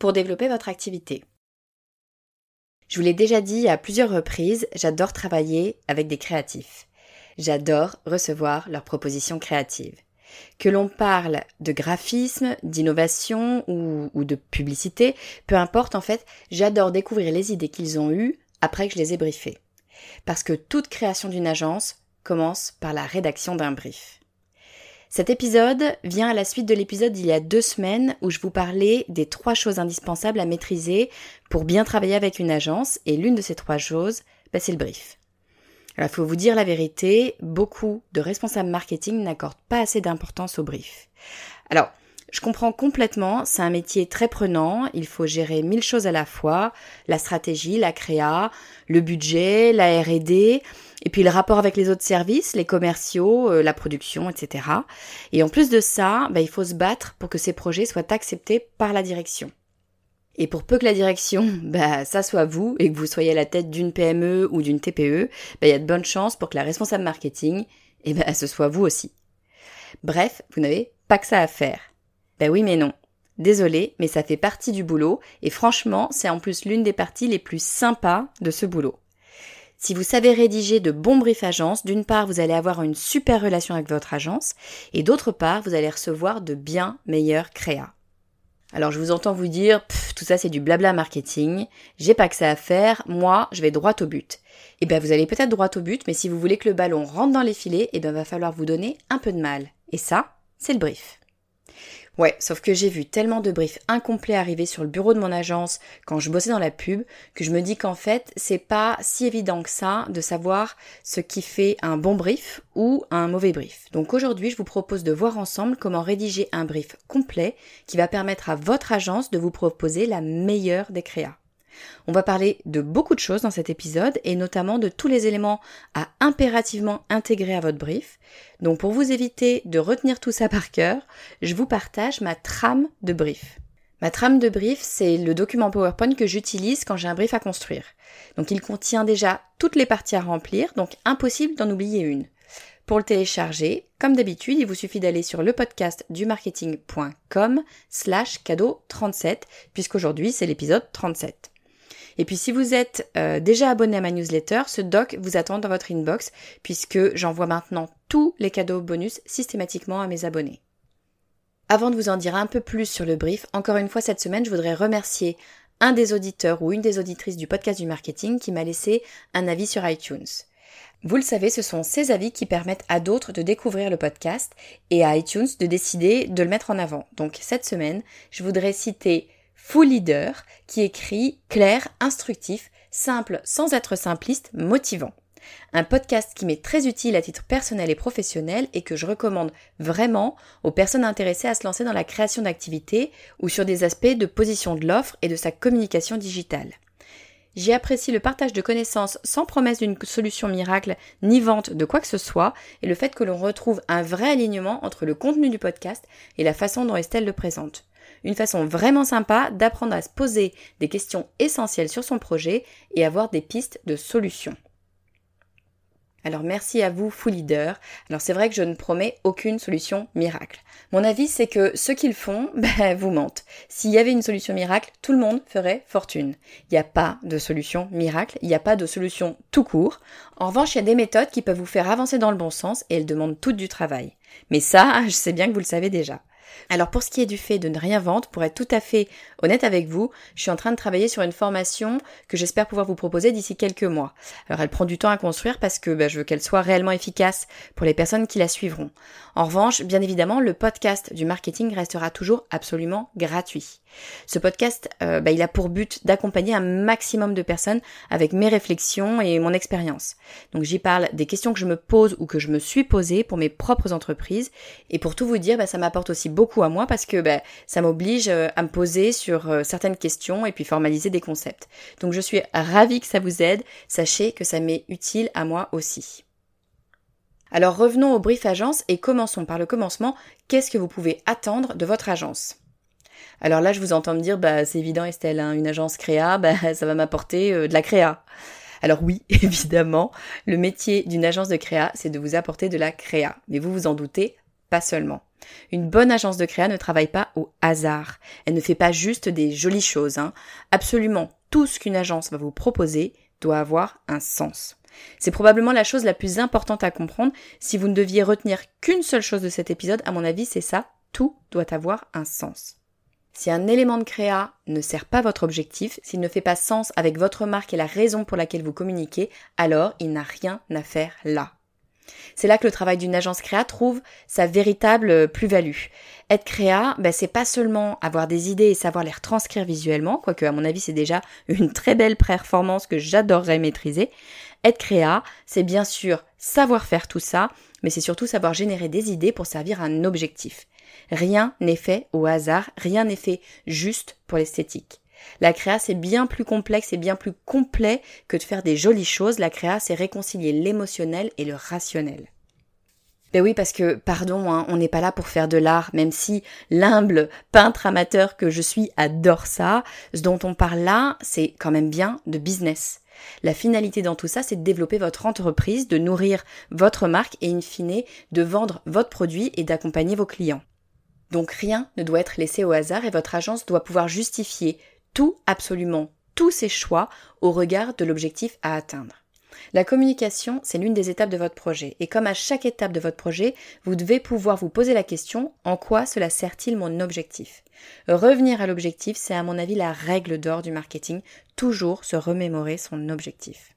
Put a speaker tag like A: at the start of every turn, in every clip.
A: pour développer votre activité. Je vous l'ai déjà dit à plusieurs reprises, j'adore travailler avec des créatifs. J'adore recevoir leurs propositions créatives. Que l'on parle de graphisme, d'innovation ou, de publicité, peu importe en fait, j'adore découvrir les idées qu'ils ont eues après que je les ai briefées. Parce que toute création d'une agence commence par la rédaction d'un brief. Cet épisode vient à la suite de l'épisode d'il y a deux semaines où je vous parlais des trois choses indispensables à maîtriser pour bien travailler avec une agence et l'une de ces trois choses, bah, c'est le brief. Alors il faut vous dire la vérité, beaucoup de responsables marketing n'accordent pas assez d'importance au brief. Alors, je comprends complètement, c'est un métier très prenant, il faut gérer mille choses à la fois, la stratégie, la créa, le budget, la R&D, et puis le rapport avec les autres services, les commerciaux, euh, la production, etc. Et en plus de ça, bah, il faut se battre pour que ces projets soient acceptés par la direction. Et pour peu que la direction, bah, ça soit vous et que vous soyez à la tête d'une PME ou d'une TPE, bah, il y a de bonnes chances pour que la responsable marketing, eh ben, ce soit vous aussi. Bref, vous n'avez pas que ça à faire. Ben oui mais non. Désolé, mais ça fait partie du boulot et franchement, c'est en plus l'une des parties les plus sympas de ce boulot. Si vous savez rédiger de bons briefs agences, d'une part, vous allez avoir une super relation avec votre agence et d'autre part, vous allez recevoir de bien meilleurs créas. Alors je vous entends vous dire, tout ça c'est du blabla marketing, j'ai pas que ça à faire, moi je vais droit au but. Eh ben vous allez peut-être droit au but, mais si vous voulez que le ballon rentre dans les filets, et eh ben va falloir vous donner un peu de mal. Et ça, c'est le brief. Ouais, sauf que j'ai vu tellement de briefs incomplets arriver sur le bureau de mon agence quand je bossais dans la pub que je me dis qu'en fait, c'est pas si évident que ça de savoir ce qui fait un bon brief ou un mauvais brief. Donc aujourd'hui, je vous propose de voir ensemble comment rédiger un brief complet qui va permettre à votre agence de vous proposer la meilleure des créas. On va parler de beaucoup de choses dans cet épisode et notamment de tous les éléments à impérativement intégrer à votre brief. Donc pour vous éviter de retenir tout ça par cœur, je vous partage ma trame de brief. Ma trame de brief, c'est le document PowerPoint que j'utilise quand j'ai un brief à construire. Donc il contient déjà toutes les parties à remplir, donc impossible d'en oublier une. Pour le télécharger, comme d'habitude, il vous suffit d'aller sur le podcast du marketing.com slash cadeau 37, puisqu'aujourd'hui c'est l'épisode 37. Et puis si vous êtes euh, déjà abonné à ma newsletter, ce doc vous attend dans votre inbox puisque j'envoie maintenant tous les cadeaux bonus systématiquement à mes abonnés. Avant de vous en dire un peu plus sur le brief, encore une fois cette semaine, je voudrais remercier un des auditeurs ou une des auditrices du podcast du marketing qui m'a laissé un avis sur iTunes. Vous le savez, ce sont ces avis qui permettent à d'autres de découvrir le podcast et à iTunes de décider de le mettre en avant. Donc cette semaine, je voudrais citer Full Leader, qui écrit clair, instructif, simple sans être simpliste, motivant. Un podcast qui m'est très utile à titre personnel et professionnel et que je recommande vraiment aux personnes intéressées à se lancer dans la création d'activités ou sur des aspects de position de l'offre et de sa communication digitale. J'y apprécie le partage de connaissances sans promesse d'une solution miracle ni vente de quoi que ce soit et le fait que l'on retrouve un vrai alignement entre le contenu du podcast et la façon dont Estelle le présente une façon vraiment sympa d'apprendre à se poser des questions essentielles sur son projet et avoir des pistes de solutions. Alors merci à vous, Full Leader. Alors c'est vrai que je ne promets aucune solution miracle. Mon avis c'est que ceux qui le font, ben, vous mentent. S'il y avait une solution miracle, tout le monde ferait fortune. Il n'y a pas de solution miracle, il n'y a pas de solution tout court. En revanche, il y a des méthodes qui peuvent vous faire avancer dans le bon sens et elles demandent toutes du travail. Mais ça, je sais bien que vous le savez déjà. Alors pour ce qui est du fait de ne rien vendre, pour être tout à fait honnête avec vous, je suis en train de travailler sur une formation que j'espère pouvoir vous proposer d'ici quelques mois. Alors elle prend du temps à construire parce que bah, je veux qu'elle soit réellement efficace pour les personnes qui la suivront. En revanche, bien évidemment, le podcast du marketing restera toujours absolument gratuit. Ce podcast, euh, bah, il a pour but d'accompagner un maximum de personnes avec mes réflexions et mon expérience. Donc j'y parle des questions que je me pose ou que je me suis posées pour mes propres entreprises. Et pour tout vous dire, bah, ça m'apporte aussi beaucoup à moi parce que bah, ça m'oblige euh, à me poser sur euh, certaines questions et puis formaliser des concepts. Donc je suis ravie que ça vous aide. Sachez que ça m'est utile à moi aussi. Alors revenons au brief agence et commençons par le commencement. Qu'est-ce que vous pouvez attendre de votre agence? Alors là, je vous entends me dire, bah c'est évident Estelle, hein, une agence créa, bah ça va m'apporter euh, de la créa. Alors oui, évidemment, le métier d'une agence de créa, c'est de vous apporter de la créa. Mais vous vous en doutez, pas seulement. Une bonne agence de créa ne travaille pas au hasard. Elle ne fait pas juste des jolies choses. Hein. Absolument tout ce qu'une agence va vous proposer doit avoir un sens. C'est probablement la chose la plus importante à comprendre. Si vous ne deviez retenir qu'une seule chose de cet épisode, à mon avis, c'est ça. Tout doit avoir un sens. Si un élément de créa ne sert pas votre objectif, s'il ne fait pas sens avec votre marque et la raison pour laquelle vous communiquez, alors il n'a rien à faire là. C'est là que le travail d'une agence créa trouve sa véritable plus-value. Être créa, ben, c'est pas seulement avoir des idées et savoir les retranscrire visuellement, quoique à mon avis c'est déjà une très belle performance que j'adorerais maîtriser. Être créa, c'est bien sûr savoir faire tout ça, mais c'est surtout savoir générer des idées pour servir un objectif. Rien n'est fait au hasard, rien n'est fait juste pour l'esthétique. La créa, c'est bien plus complexe et bien plus complet que de faire des jolies choses. La créa, c'est réconcilier l'émotionnel et le rationnel. Ben oui, parce que, pardon, hein, on n'est pas là pour faire de l'art, même si l'humble peintre amateur que je suis adore ça. Ce dont on parle là, c'est quand même bien de business. La finalité dans tout ça, c'est de développer votre entreprise, de nourrir votre marque et in fine, de vendre votre produit et d'accompagner vos clients. Donc rien ne doit être laissé au hasard et votre agence doit pouvoir justifier tout, absolument tous ses choix au regard de l'objectif à atteindre. La communication, c'est l'une des étapes de votre projet. Et comme à chaque étape de votre projet, vous devez pouvoir vous poser la question en quoi cela sert-il mon objectif? Revenir à l'objectif, c'est à mon avis la règle d'or du marketing, toujours se remémorer son objectif.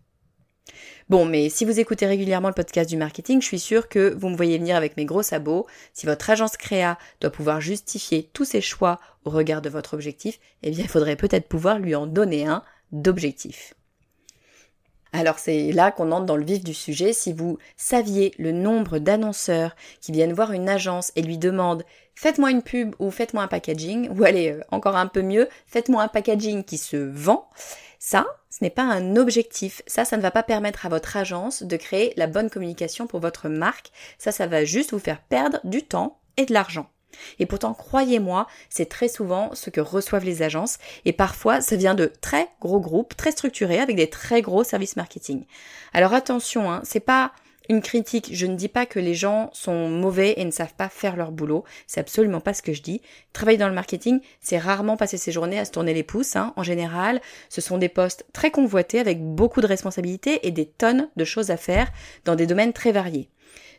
A: Bon, mais si vous écoutez régulièrement le podcast du marketing, je suis sûre que vous me voyez venir avec mes gros sabots. Si votre agence créa doit pouvoir justifier tous ses choix au regard de votre objectif, eh bien, il faudrait peut-être pouvoir lui en donner un d'objectif. Alors c'est là qu'on entre dans le vif du sujet. Si vous saviez le nombre d'annonceurs qui viennent voir une agence et lui demandent faites-moi une pub ou faites-moi un packaging, ou allez, euh, encore un peu mieux, faites-moi un packaging qui se vend, ça, ce n'est pas un objectif. Ça, ça ne va pas permettre à votre agence de créer la bonne communication pour votre marque. Ça, ça va juste vous faire perdre du temps et de l'argent. Et pourtant, croyez-moi, c'est très souvent ce que reçoivent les agences et parfois ça vient de très gros groupes, très structurés avec des très gros services marketing. Alors attention, hein, c'est pas une critique, je ne dis pas que les gens sont mauvais et ne savent pas faire leur boulot, c'est absolument pas ce que je dis. Travailler dans le marketing, c'est rarement passer ses journées à se tourner les pouces, hein. en général, ce sont des postes très convoités avec beaucoup de responsabilités et des tonnes de choses à faire dans des domaines très variés.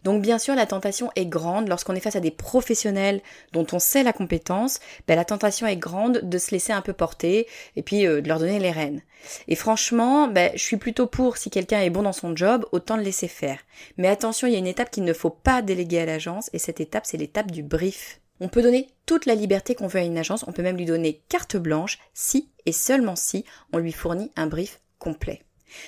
A: Donc bien sûr, la tentation est grande lorsqu'on est face à des professionnels dont on sait la compétence, ben, la tentation est grande de se laisser un peu porter et puis euh, de leur donner les rênes. Et franchement, ben, je suis plutôt pour si quelqu'un est bon dans son job, autant le laisser faire. Mais attention, il y a une étape qu'il ne faut pas déléguer à l'agence et cette étape, c'est l'étape du brief. On peut donner toute la liberté qu'on veut à une agence, on peut même lui donner carte blanche si et seulement si on lui fournit un brief complet.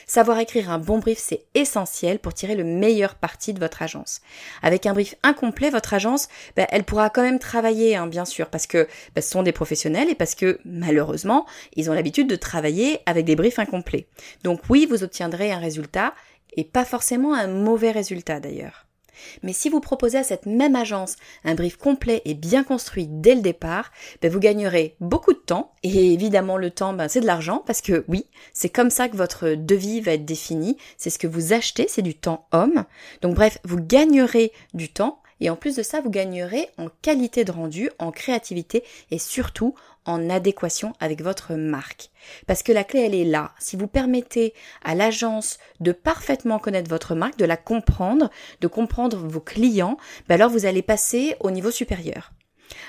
A: Savoir écrire un bon brief, c'est essentiel pour tirer le meilleur parti de votre agence. Avec un brief incomplet, votre agence, ben, elle pourra quand même travailler, hein, bien sûr, parce que ben, ce sont des professionnels et parce que malheureusement, ils ont l'habitude de travailler avec des briefs incomplets. Donc oui, vous obtiendrez un résultat et pas forcément un mauvais résultat d'ailleurs. Mais si vous proposez à cette même agence un brief complet et bien construit dès le départ, ben vous gagnerez beaucoup de temps. Et évidemment, le temps, ben c'est de l'argent parce que oui, c'est comme ça que votre devis va être défini. C'est ce que vous achetez, c'est du temps homme. Donc bref, vous gagnerez du temps. Et en plus de ça, vous gagnerez en qualité de rendu, en créativité et surtout en adéquation avec votre marque. Parce que la clé, elle est là. Si vous permettez à l'agence de parfaitement connaître votre marque, de la comprendre, de comprendre vos clients, ben alors vous allez passer au niveau supérieur.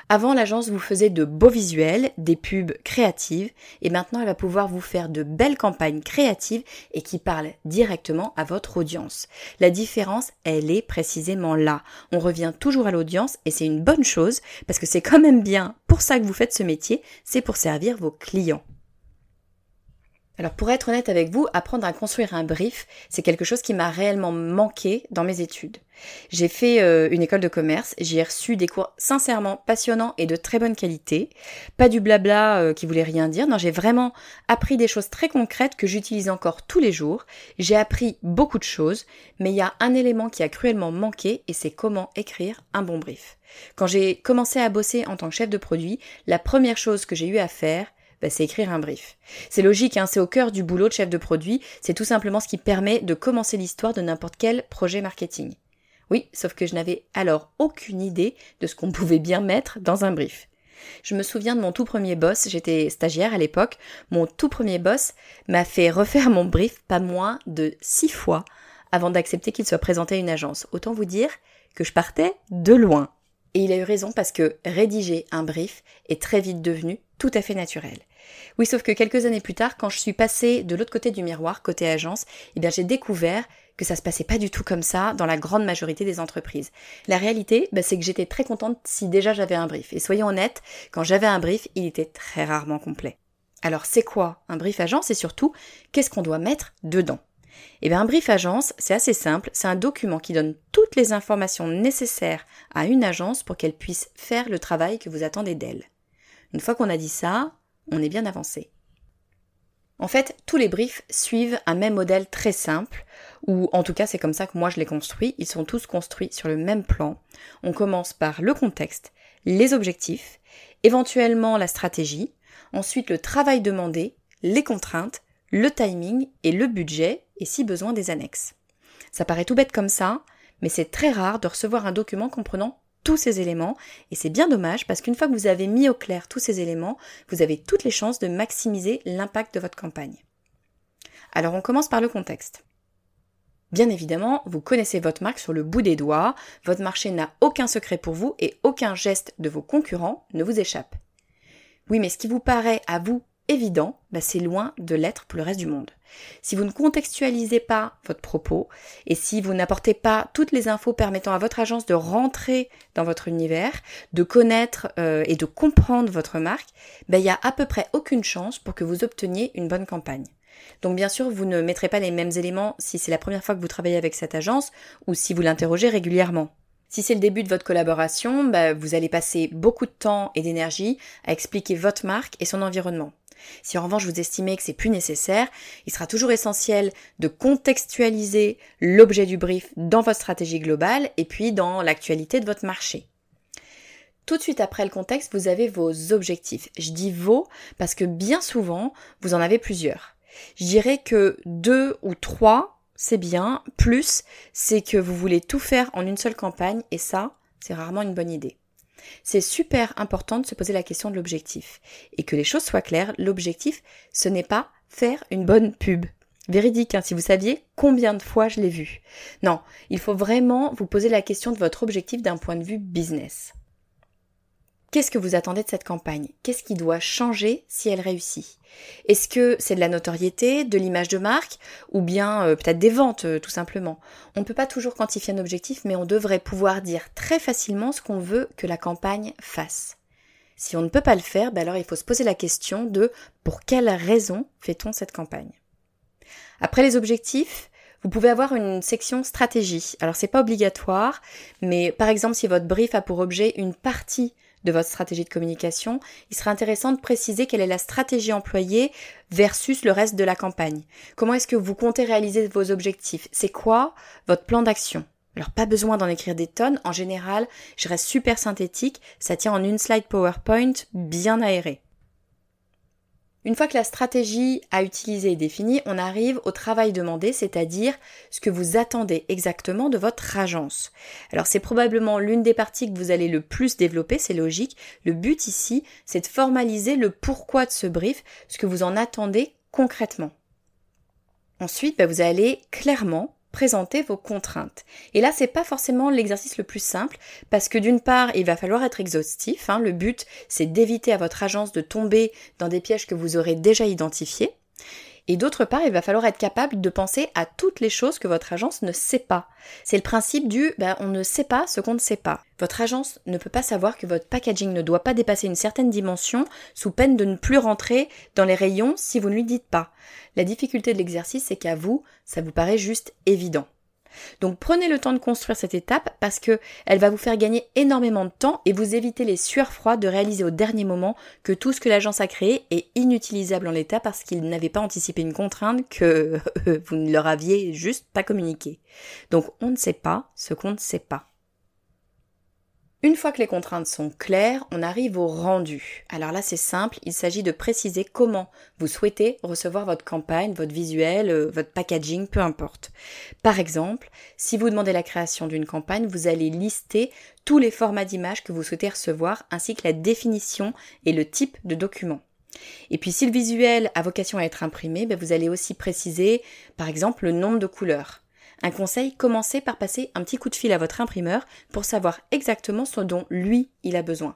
A: Avant, l'agence vous faisait de beaux visuels, des pubs créatives, et maintenant elle va pouvoir vous faire de belles campagnes créatives et qui parlent directement à votre audience. La différence, elle est précisément là. On revient toujours à l'audience et c'est une bonne chose parce que c'est quand même bien pour ça que vous faites ce métier, c'est pour servir vos clients. Alors pour être honnête avec vous, apprendre à construire un brief, c'est quelque chose qui m'a réellement manqué dans mes études. J'ai fait euh, une école de commerce, j'y ai reçu des cours sincèrement passionnants et de très bonne qualité, pas du blabla euh, qui voulait rien dire, non j'ai vraiment appris des choses très concrètes que j'utilise encore tous les jours, j'ai appris beaucoup de choses, mais il y a un élément qui a cruellement manqué et c'est comment écrire un bon brief. Quand j'ai commencé à bosser en tant que chef de produit, la première chose que j'ai eu à faire, bah, c'est écrire un brief. C'est logique, hein, c'est au cœur du boulot de chef de produit, c'est tout simplement ce qui permet de commencer l'histoire de n'importe quel projet marketing. Oui, sauf que je n'avais alors aucune idée de ce qu'on pouvait bien mettre dans un brief. Je me souviens de mon tout premier boss, j'étais stagiaire à l'époque, mon tout premier boss m'a fait refaire mon brief pas moins de six fois avant d'accepter qu'il soit présenté à une agence. Autant vous dire que je partais de loin. Et il a eu raison parce que rédiger un brief est très vite devenu tout à fait naturel. Oui, sauf que quelques années plus tard, quand je suis passée de l'autre côté du miroir, côté agence, eh bien j'ai découvert que ça se passait pas du tout comme ça dans la grande majorité des entreprises. La réalité, bah, c'est que j'étais très contente si déjà j'avais un brief. Et soyons honnêtes, quand j'avais un brief, il était très rarement complet. Alors c'est quoi un brief agence et surtout, qu'est-ce qu'on doit mettre dedans? Eh bien, un brief agence, c'est assez simple, c'est un document qui donne toutes les informations nécessaires à une agence pour qu'elle puisse faire le travail que vous attendez d'elle. Une fois qu'on a dit ça, on est bien avancé. En fait, tous les briefs suivent un même modèle très simple, ou en tout cas c'est comme ça que moi je les construis, ils sont tous construits sur le même plan. On commence par le contexte, les objectifs, éventuellement la stratégie, ensuite le travail demandé, les contraintes, le timing et le budget, et si besoin des annexes. Ça paraît tout bête comme ça, mais c'est très rare de recevoir un document comprenant tous ces éléments et c'est bien dommage parce qu'une fois que vous avez mis au clair tous ces éléments, vous avez toutes les chances de maximiser l'impact de votre campagne. Alors on commence par le contexte. Bien évidemment, vous connaissez votre marque sur le bout des doigts, votre marché n'a aucun secret pour vous et aucun geste de vos concurrents ne vous échappe. Oui, mais ce qui vous paraît à vous évident, bah, c'est loin de l'être pour le reste du monde. Si vous ne contextualisez pas votre propos et si vous n'apportez pas toutes les infos permettant à votre agence de rentrer dans votre univers, de connaître euh, et de comprendre votre marque, bah, il n'y a à peu près aucune chance pour que vous obteniez une bonne campagne. Donc bien sûr, vous ne mettrez pas les mêmes éléments si c'est la première fois que vous travaillez avec cette agence ou si vous l'interrogez régulièrement. Si c'est le début de votre collaboration, bah, vous allez passer beaucoup de temps et d'énergie à expliquer votre marque et son environnement. Si en revanche vous estimez que c'est plus nécessaire, il sera toujours essentiel de contextualiser l'objet du brief dans votre stratégie globale et puis dans l'actualité de votre marché. Tout de suite après le contexte, vous avez vos objectifs. Je dis vos parce que bien souvent, vous en avez plusieurs. Je dirais que deux ou trois, c'est bien. Plus, c'est que vous voulez tout faire en une seule campagne et ça, c'est rarement une bonne idée. C'est super important de se poser la question de l'objectif. Et que les choses soient claires, l'objectif, ce n'est pas faire une bonne pub. Véridique, hein, si vous saviez combien de fois je l'ai vu. Non, il faut vraiment vous poser la question de votre objectif d'un point de vue business. Qu'est-ce que vous attendez de cette campagne? Qu'est-ce qui doit changer si elle réussit? Est-ce que c'est de la notoriété, de l'image de marque, ou bien euh, peut-être des ventes euh, tout simplement? On ne peut pas toujours quantifier un objectif, mais on devrait pouvoir dire très facilement ce qu'on veut que la campagne fasse. Si on ne peut pas le faire, ben alors il faut se poser la question de pour quelle raison fait-on cette campagne? Après les objectifs, vous pouvez avoir une section stratégie. Alors c'est pas obligatoire, mais par exemple si votre brief a pour objet une partie de votre stratégie de communication, il serait intéressant de préciser quelle est la stratégie employée versus le reste de la campagne. Comment est-ce que vous comptez réaliser vos objectifs? C'est quoi votre plan d'action? Alors pas besoin d'en écrire des tonnes, en général, je reste super synthétique, ça tient en une slide PowerPoint bien aérée. Une fois que la stratégie à utiliser est définie, on arrive au travail demandé, c'est-à-dire ce que vous attendez exactement de votre agence. Alors c'est probablement l'une des parties que vous allez le plus développer, c'est logique. Le but ici, c'est de formaliser le pourquoi de ce brief, ce que vous en attendez concrètement. Ensuite, bah, vous allez clairement présenter vos contraintes. Et là, c'est pas forcément l'exercice le plus simple parce que d'une part, il va falloir être exhaustif. Hein. Le but, c'est d'éviter à votre agence de tomber dans des pièges que vous aurez déjà identifiés. Et d'autre part, il va falloir être capable de penser à toutes les choses que votre agence ne sait pas. C'est le principe du ben, on ne sait pas ce qu'on ne sait pas. Votre agence ne peut pas savoir que votre packaging ne doit pas dépasser une certaine dimension sous peine de ne plus rentrer dans les rayons si vous ne lui dites pas. La difficulté de l'exercice, c'est qu'à vous, ça vous paraît juste évident. Donc prenez le temps de construire cette étape parce que elle va vous faire gagner énormément de temps et vous éviter les sueurs froides de réaliser au dernier moment que tout ce que l'agence a créé est inutilisable en l'état parce qu'ils n'avaient pas anticipé une contrainte que vous ne leur aviez juste pas communiqué. Donc on ne sait pas ce qu'on ne sait pas. Une fois que les contraintes sont claires, on arrive au rendu. Alors là, c'est simple, il s'agit de préciser comment vous souhaitez recevoir votre campagne, votre visuel, euh, votre packaging, peu importe. Par exemple, si vous demandez la création d'une campagne, vous allez lister tous les formats d'images que vous souhaitez recevoir, ainsi que la définition et le type de document. Et puis si le visuel a vocation à être imprimé, ben, vous allez aussi préciser, par exemple, le nombre de couleurs. Un conseil, commencez par passer un petit coup de fil à votre imprimeur pour savoir exactement ce dont lui il a besoin.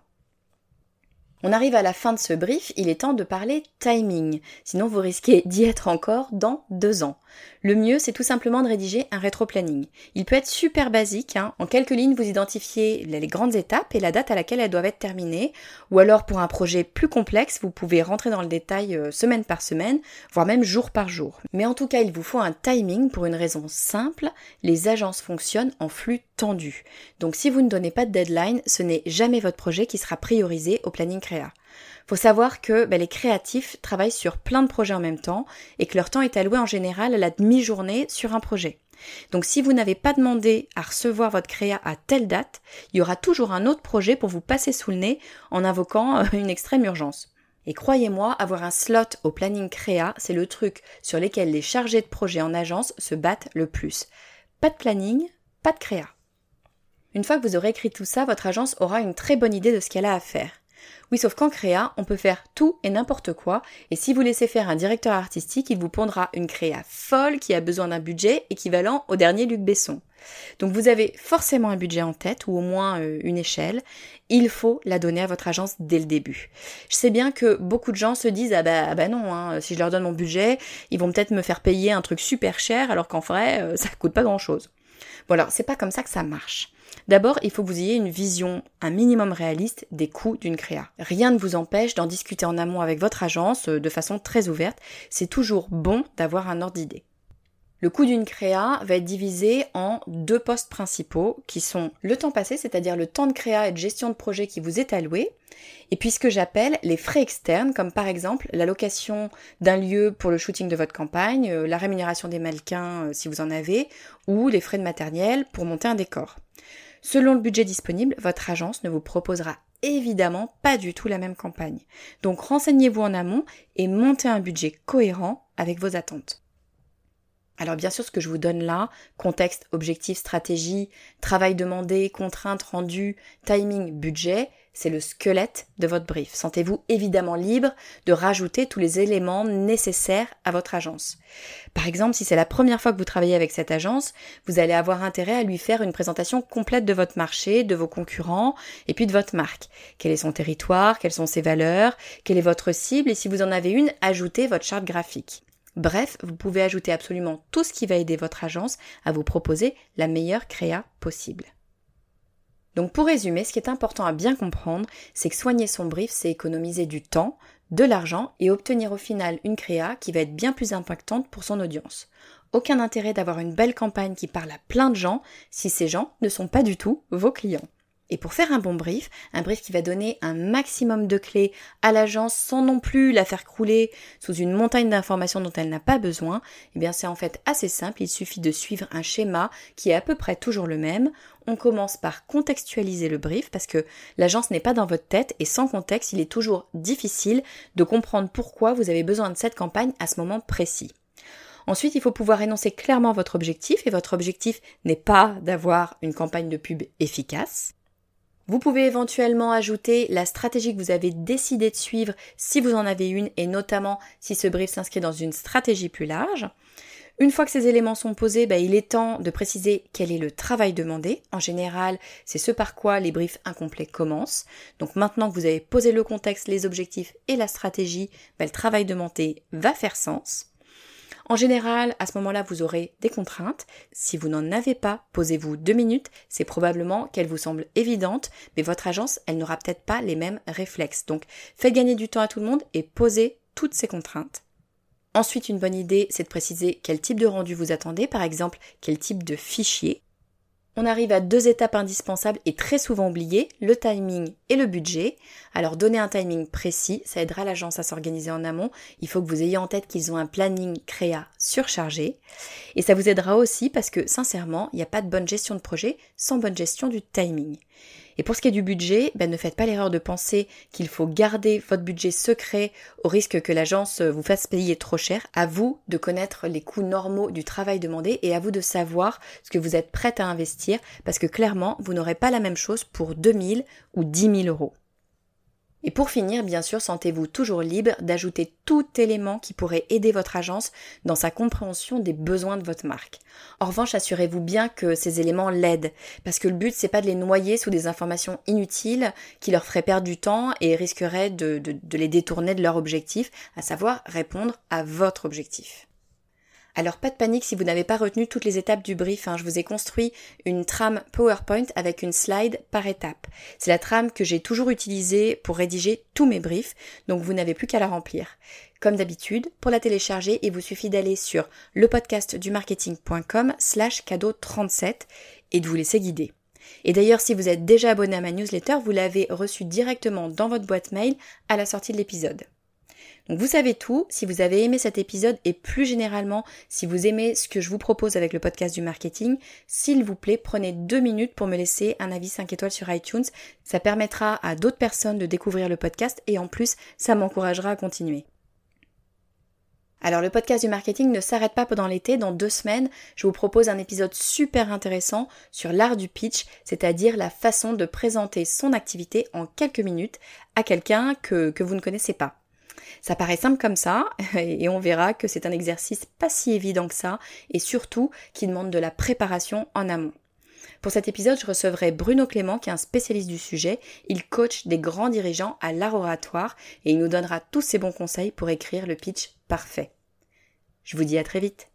A: On arrive à la fin de ce brief, il est temps de parler timing, sinon vous risquez d'y être encore dans deux ans. Le mieux, c'est tout simplement de rédiger un rétro-planning. Il peut être super basique, hein. en quelques lignes vous identifiez les grandes étapes et la date à laquelle elles doivent être terminées, ou alors pour un projet plus complexe, vous pouvez rentrer dans le détail euh, semaine par semaine, voire même jour par jour. Mais en tout cas, il vous faut un timing pour une raison simple, les agences fonctionnent en flux tendu. Donc si vous ne donnez pas de deadline, ce n'est jamais votre projet qui sera priorisé au planning créa. Faut savoir que bah, les créatifs travaillent sur plein de projets en même temps et que leur temps est alloué en général à la demi-journée sur un projet. Donc si vous n'avez pas demandé à recevoir votre créa à telle date, il y aura toujours un autre projet pour vous passer sous le nez en invoquant euh, une extrême urgence. Et croyez-moi, avoir un slot au planning créa, c'est le truc sur lequel les chargés de projet en agence se battent le plus. Pas de planning, pas de créa. Une fois que vous aurez écrit tout ça, votre agence aura une très bonne idée de ce qu'elle a à faire. Oui, sauf qu'en créa, on peut faire tout et n'importe quoi, et si vous laissez faire un directeur artistique, il vous pondra une créa folle qui a besoin d'un budget équivalent au dernier Luc Besson. Donc vous avez forcément un budget en tête, ou au moins euh, une échelle, il faut la donner à votre agence dès le début. Je sais bien que beaucoup de gens se disent ah bah, ah bah non, hein, si je leur donne mon budget, ils vont peut-être me faire payer un truc super cher alors qu'en vrai euh, ça coûte pas grand chose. Bon alors c'est pas comme ça que ça marche. D'abord, il faut que vous ayez une vision un minimum réaliste des coûts d'une créa. Rien ne vous empêche d'en discuter en amont avec votre agence euh, de façon très ouverte. C'est toujours bon d'avoir un ordre d'idée. Le coût d'une créa va être divisé en deux postes principaux qui sont le temps passé, c'est-à-dire le temps de créa et de gestion de projet qui vous est alloué, et puis ce que j'appelle les frais externes, comme par exemple la location d'un lieu pour le shooting de votre campagne, euh, la rémunération des mannequins euh, si vous en avez, ou les frais de matériel pour monter un décor. Selon le budget disponible, votre agence ne vous proposera évidemment pas du tout la même campagne. Donc renseignez-vous en amont et montez un budget cohérent avec vos attentes. Alors bien sûr, ce que je vous donne là, contexte, objectif, stratégie, travail demandé, contraintes rendues, timing, budget, c'est le squelette de votre brief. Sentez-vous évidemment libre de rajouter tous les éléments nécessaires à votre agence. Par exemple, si c'est la première fois que vous travaillez avec cette agence, vous allez avoir intérêt à lui faire une présentation complète de votre marché, de vos concurrents et puis de votre marque. Quel est son territoire, quelles sont ses valeurs, quelle est votre cible? Et si vous en avez une, ajoutez votre charte graphique. Bref, vous pouvez ajouter absolument tout ce qui va aider votre agence à vous proposer la meilleure créa possible. Donc pour résumer, ce qui est important à bien comprendre, c'est que soigner son brief, c'est économiser du temps, de l'argent et obtenir au final une créa qui va être bien plus impactante pour son audience. Aucun intérêt d'avoir une belle campagne qui parle à plein de gens si ces gens ne sont pas du tout vos clients. Et pour faire un bon brief, un brief qui va donner un maximum de clés à l'agence sans non plus la faire crouler sous une montagne d'informations dont elle n'a pas besoin, eh bien c'est en fait assez simple, il suffit de suivre un schéma qui est à peu près toujours le même. On commence par contextualiser le brief parce que l'agence n'est pas dans votre tête et sans contexte, il est toujours difficile de comprendre pourquoi vous avez besoin de cette campagne à ce moment précis. Ensuite, il faut pouvoir énoncer clairement votre objectif et votre objectif n'est pas d'avoir une campagne de pub efficace. Vous pouvez éventuellement ajouter la stratégie que vous avez décidé de suivre si vous en avez une et notamment si ce brief s'inscrit dans une stratégie plus large. Une fois que ces éléments sont posés, bah, il est temps de préciser quel est le travail demandé. En général, c'est ce par quoi les briefs incomplets commencent. Donc maintenant que vous avez posé le contexte, les objectifs et la stratégie, bah, le travail demandé va faire sens. En général, à ce moment-là, vous aurez des contraintes. Si vous n'en avez pas, posez-vous deux minutes. C'est probablement qu'elle vous semble évidente, mais votre agence, elle n'aura peut-être pas les mêmes réflexes. Donc, faites gagner du temps à tout le monde et posez toutes ces contraintes. Ensuite, une bonne idée, c'est de préciser quel type de rendu vous attendez, par exemple, quel type de fichier. On arrive à deux étapes indispensables et très souvent oubliées, le timing et le budget. Alors donner un timing précis, ça aidera l'agence à s'organiser en amont. Il faut que vous ayez en tête qu'ils ont un planning créa surchargé. Et ça vous aidera aussi parce que sincèrement, il n'y a pas de bonne gestion de projet sans bonne gestion du timing. Et pour ce qui est du budget, ben, ne faites pas l'erreur de penser qu'il faut garder votre budget secret au risque que l'agence vous fasse payer trop cher. À vous de connaître les coûts normaux du travail demandé et à vous de savoir ce que vous êtes prête à investir parce que clairement, vous n'aurez pas la même chose pour 2000 ou 10 000 euros. Et pour finir, bien sûr, sentez-vous toujours libre d'ajouter tout élément qui pourrait aider votre agence dans sa compréhension des besoins de votre marque. En revanche, assurez-vous bien que ces éléments l'aident, parce que le but c'est pas de les noyer sous des informations inutiles qui leur feraient perdre du temps et risqueraient de, de les détourner de leur objectif, à savoir répondre à votre objectif. Alors pas de panique si vous n'avez pas retenu toutes les étapes du brief, hein. je vous ai construit une trame PowerPoint avec une slide par étape. C'est la trame que j'ai toujours utilisée pour rédiger tous mes briefs, donc vous n'avez plus qu'à la remplir. Comme d'habitude, pour la télécharger, il vous suffit d'aller sur lepodcastdumarketing.com slash cadeau 37 et de vous laisser guider. Et d'ailleurs, si vous êtes déjà abonné à ma newsletter, vous l'avez reçu directement dans votre boîte mail à la sortie de l'épisode. Donc vous savez tout, si vous avez aimé cet épisode et plus généralement si vous aimez ce que je vous propose avec le podcast du marketing, s'il vous plaît prenez deux minutes pour me laisser un avis 5 étoiles sur iTunes. Ça permettra à d'autres personnes de découvrir le podcast et en plus ça m'encouragera à continuer. Alors le podcast du marketing ne s'arrête pas pendant l'été. Dans deux semaines, je vous propose un épisode super intéressant sur l'art du pitch, c'est-à-dire la façon de présenter son activité en quelques minutes à quelqu'un que, que vous ne connaissez pas. Ça paraît simple comme ça, et on verra que c'est un exercice pas si évident que ça, et surtout qui demande de la préparation en amont. Pour cet épisode, je recevrai Bruno Clément, qui est un spécialiste du sujet. Il coach des grands dirigeants à l'art oratoire et il nous donnera tous ses bons conseils pour écrire le pitch parfait. Je vous dis à très vite.